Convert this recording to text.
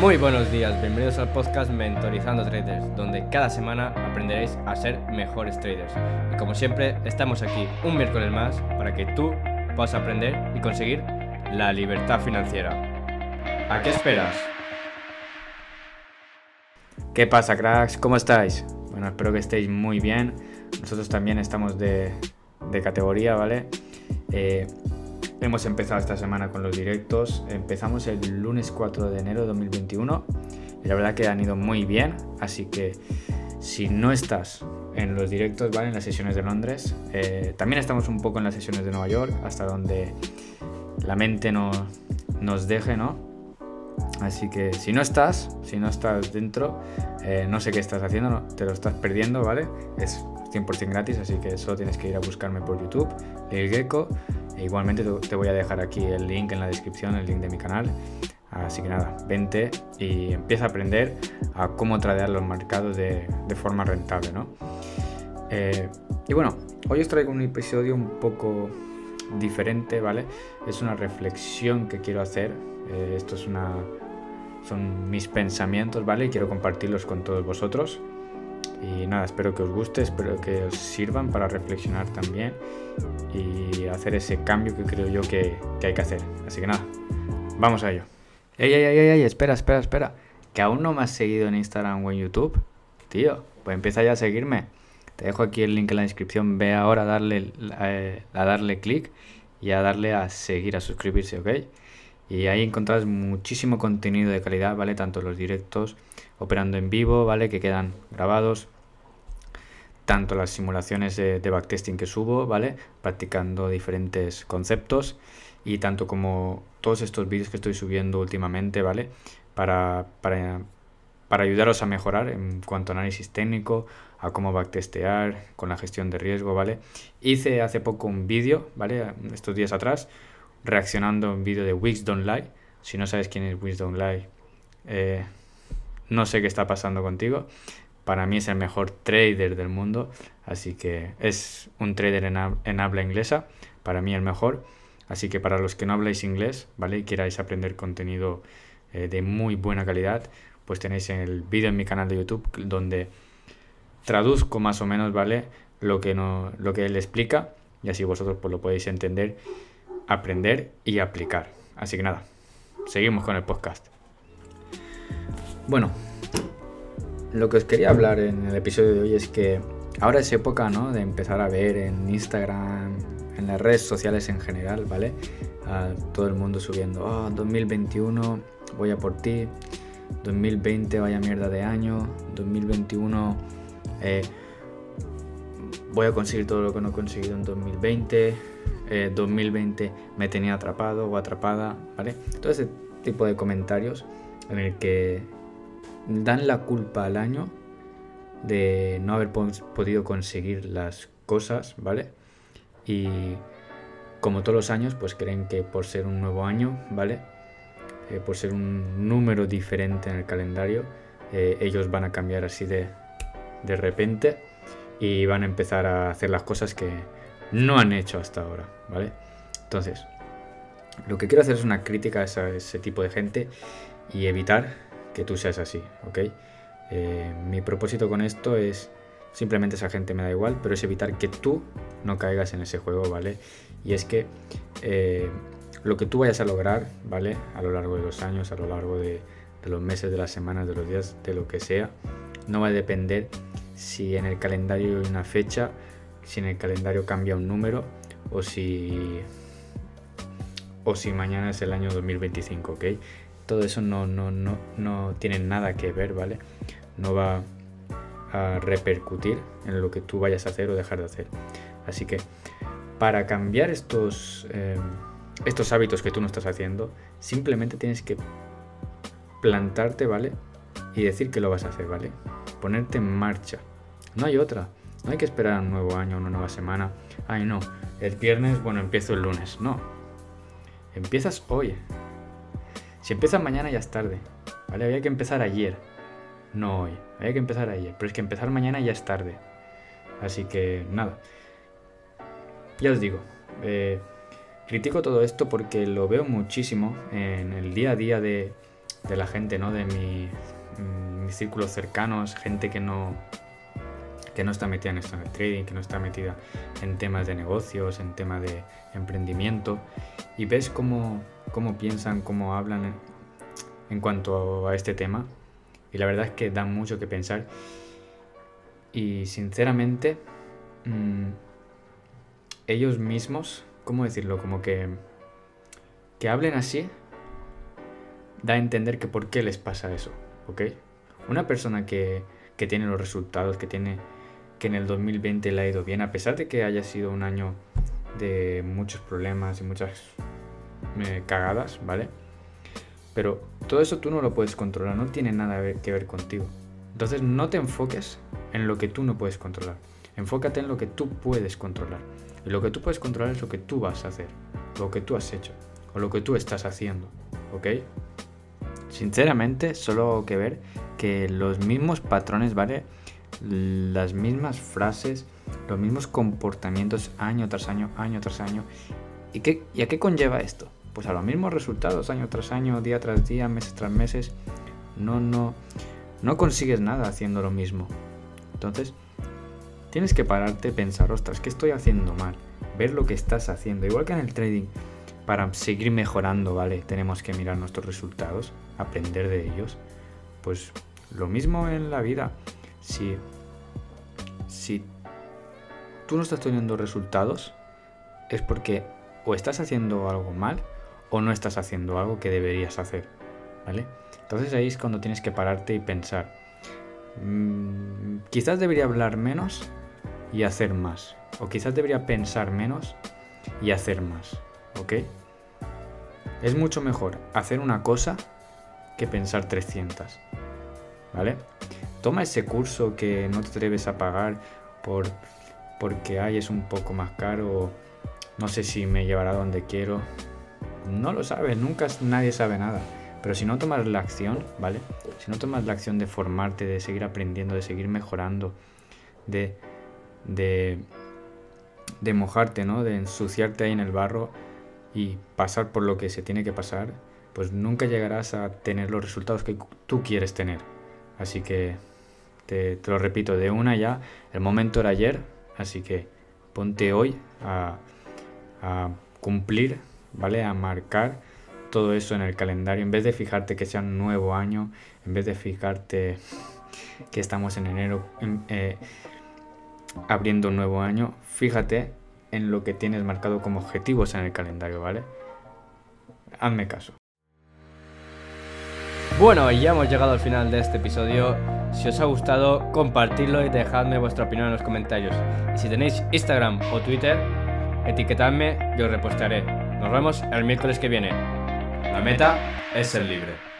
Muy buenos días, bienvenidos al podcast Mentorizando Traders, donde cada semana aprenderéis a ser mejores traders. Y como siempre, estamos aquí un miércoles más para que tú puedas aprender y conseguir la libertad financiera. ¿A qué esperas? ¿Qué pasa, cracks? ¿Cómo estáis? Bueno, espero que estéis muy bien. Nosotros también estamos de, categoría, ¿vale? Eh, hemos empezado esta semana con los directos. Empezamos el lunes 4 de enero de 2021 y la verdad que han ido muy bien. Así que si no estás en los directos, ¿vale? En las sesiones de Londres, eh, también estamos un poco en las sesiones de Nueva York, hasta donde la mente no, nos deje, ¿no? Así que si no estás, si no estás dentro, eh, no sé qué estás haciendo, te lo estás perdiendo, ¿vale? Es 100% gratis, así que solo tienes que ir a buscarme por YouTube, Lil Gecko. E igualmente te voy a dejar aquí el link en la descripción, el link de mi canal. Así que nada, vente y empieza a aprender a cómo tradear los mercados de, forma rentable, ¿no? Eh, y bueno, hoy os traigo un episodio un poco diferente, ¿vale? Es una reflexión que quiero hacer. Eh, esto es una, son mis pensamientos, ¿vale? Y quiero compartirlos con todos vosotros. Y nada, espero que os guste, espero que os sirvan para reflexionar también y hacer ese cambio que creo yo que, hay que hacer. Así que nada, vamos a ello. Ey, ey, ey, ey, espera, espera, espera. Que aún no me has seguido en Instagram o en YouTube. Tío, pues empieza ya a seguirme. Te dejo aquí el link en la descripción. Ve ahora a darle, eh, a darle clic y a darle a seguir, a suscribirse, ¿ok? Y ahí encontrarás muchísimo contenido de calidad, ¿vale? Tanto los directos operando en vivo, ¿vale? Que quedan grabados. Tanto las simulaciones de, backtesting que subo, ¿vale? Practicando diferentes conceptos. Y tanto como todos estos vídeos que estoy subiendo últimamente, ¿vale? Para, para, para ayudaros a mejorar en cuanto a análisis técnico, a cómo backtestear, con la gestión de riesgo, ¿vale? Hice hace poco un vídeo, ¿vale? Estos días atrás, reaccionando a un vídeo de Wisdom Live. Si no sabes quién es Wisdom Live, eh, no sé qué está pasando contigo. Para mí es el mejor trader del mundo, así que es un trader en, habla inglesa, para mí el mejor. Así que para los que no habláis inglés, ¿vale? Y queráis aprender contenido eh, de muy buena calidad, pues tenéis el vídeo en mi canal de YouTube donde traduzco más o menos, ¿vale? Lo que, no, lo que él explica y así vosotros pues lo podéis entender aprender y aplicar. Así que nada, seguimos con el podcast. Bueno, lo que os quería hablar en el episodio de hoy es que ahora es época, ¿no? De empezar a ver en Instagram, en las redes sociales en general, ¿vale? A todo el mundo subiendo, oh, 2021, voy a por ti, 2020, vaya mierda de año, 2021, eh, voy a conseguir todo lo que no he conseguido en 2020, 2020 eh, me tenía atrapado o atrapada, ¿vale? Todo ese tipo de comentarios en el que dan la culpa al año de no haber podido conseguir las cosas, ¿vale? Y como todos los años, pues creen que por ser un nuevo año, ¿vale? Eh, por ser un número diferente en el calendario, eh, ellos van a cambiar así de, de repente y van a empezar a hacer las cosas que, no han hecho hasta ahora, ¿vale? Entonces, lo que quiero hacer es una crítica a ese, tipo de gente y evitar que tú seas así, ¿ok? Eh, mi propósito con esto es simplemente esa gente me da igual, pero es evitar que tú no caigas en ese juego, ¿vale? Y es que eh, lo que tú vayas a lograr, ¿vale? A lo largo de los años, a lo largo de, de los meses, de las semanas, de los días, de lo que sea, no va a depender si en el calendario hay una fecha si en el calendario cambia un número o si o si mañana es el año 2025, ¿ok? Todo eso no, no, no, no tiene nada que ver, ¿vale? No va a repercutir en lo que tú vayas a hacer o dejar de hacer. Así que para cambiar estos, eh, estos hábitos que tú no estás haciendo, simplemente tienes que plantarte, ¿vale? Y decir que lo vas a hacer, ¿vale? Ponerte en marcha. No hay otra. No hay que esperar un nuevo año, una nueva semana. Ay, no, el viernes, bueno, empiezo el lunes. No. Empiezas hoy. Si empiezas mañana ya es tarde. ¿Vale? Había que empezar ayer. No hoy. Había que empezar ayer. Pero es que empezar mañana ya es tarde. Así que nada. Ya os digo. Eh, critico todo esto porque lo veo muchísimo en el día a día de, de la gente, ¿no? De mm, mis círculos cercanos, gente que no, que no está metida en esto en trading, que no está metida en temas de negocios, en temas de emprendimiento, y ves cómo, cómo piensan, cómo hablan en, cuanto a este tema, y la verdad es que da mucho que pensar, y sinceramente, mmm, ellos mismos, ¿cómo decirlo? Como que, que hablen así, da a entender que por qué les pasa eso, ¿ok? Una persona que, que tiene los resultados, que tiene que en el 2020 le ha ido bien, a pesar de que haya sido un año de muchos problemas y muchas cagadas, ¿vale? Pero todo eso tú no lo puedes controlar, no tiene nada que ver contigo. Entonces no te enfoques en lo que tú no puedes controlar. Enfócate en lo que tú puedes controlar. Y lo que tú puedes controlar es lo que tú vas a hacer, lo que tú has hecho o lo que tú estás haciendo, ¿ok? Sinceramente, solo que ver que los mismos patrones, ¿vale? Las mismas frases, los mismos comportamientos año tras año, año tras año. ¿Y, qué, ¿Y a qué conlleva esto? Pues a los mismos resultados, año tras año, día tras día, mes tras meses. No, no, no consigues nada haciendo lo mismo. Entonces, tienes que pararte pensar, ostras, ¿qué estoy haciendo mal? Ver lo que estás haciendo. Igual que en el trading, para seguir mejorando, ¿vale? Tenemos que mirar nuestros resultados, aprender de ellos. Pues lo mismo en la vida. Si, si tú no estás teniendo resultados, es porque o estás haciendo algo mal o no estás haciendo algo que deberías hacer, ¿vale? Entonces ahí es cuando tienes que pararte y pensar. Mmm, quizás debería hablar menos y hacer más. O quizás debería pensar menos y hacer más. ¿Ok? Es mucho mejor hacer una cosa que pensar 300. ¿Vale? Toma ese curso que no te atreves a pagar por, porque hay es un poco más caro. No sé si me llevará donde quiero. No lo sabes, nunca nadie sabe nada. Pero si no tomas la acción, ¿vale? Si no tomas la acción de formarte, de seguir aprendiendo, de seguir mejorando, de de, de mojarte, ¿no? De ensuciarte ahí en el barro y pasar por lo que se tiene que pasar, pues nunca llegarás a tener los resultados que tú quieres tener. Así que te, te, lo repito, de una ya, el momento era ayer, así que ponte hoy a, a, cumplir, ¿vale? A marcar todo eso en el calendario, en vez de fijarte que sea un nuevo año, en vez de fijarte que estamos en enero, eh, abriendo un nuevo año, fíjate en lo que tienes marcado como objetivos en el calendario, ¿vale? Hazme caso. Bueno, ya hemos llegado al final de este episodio. Si os ha gustado, compartidlo y dejadme vuestra opinión en los comentarios. Si tenéis Instagram o Twitter, etiquetadme y os repostaré. Nos vemos el miércoles que viene. La meta es ser libre.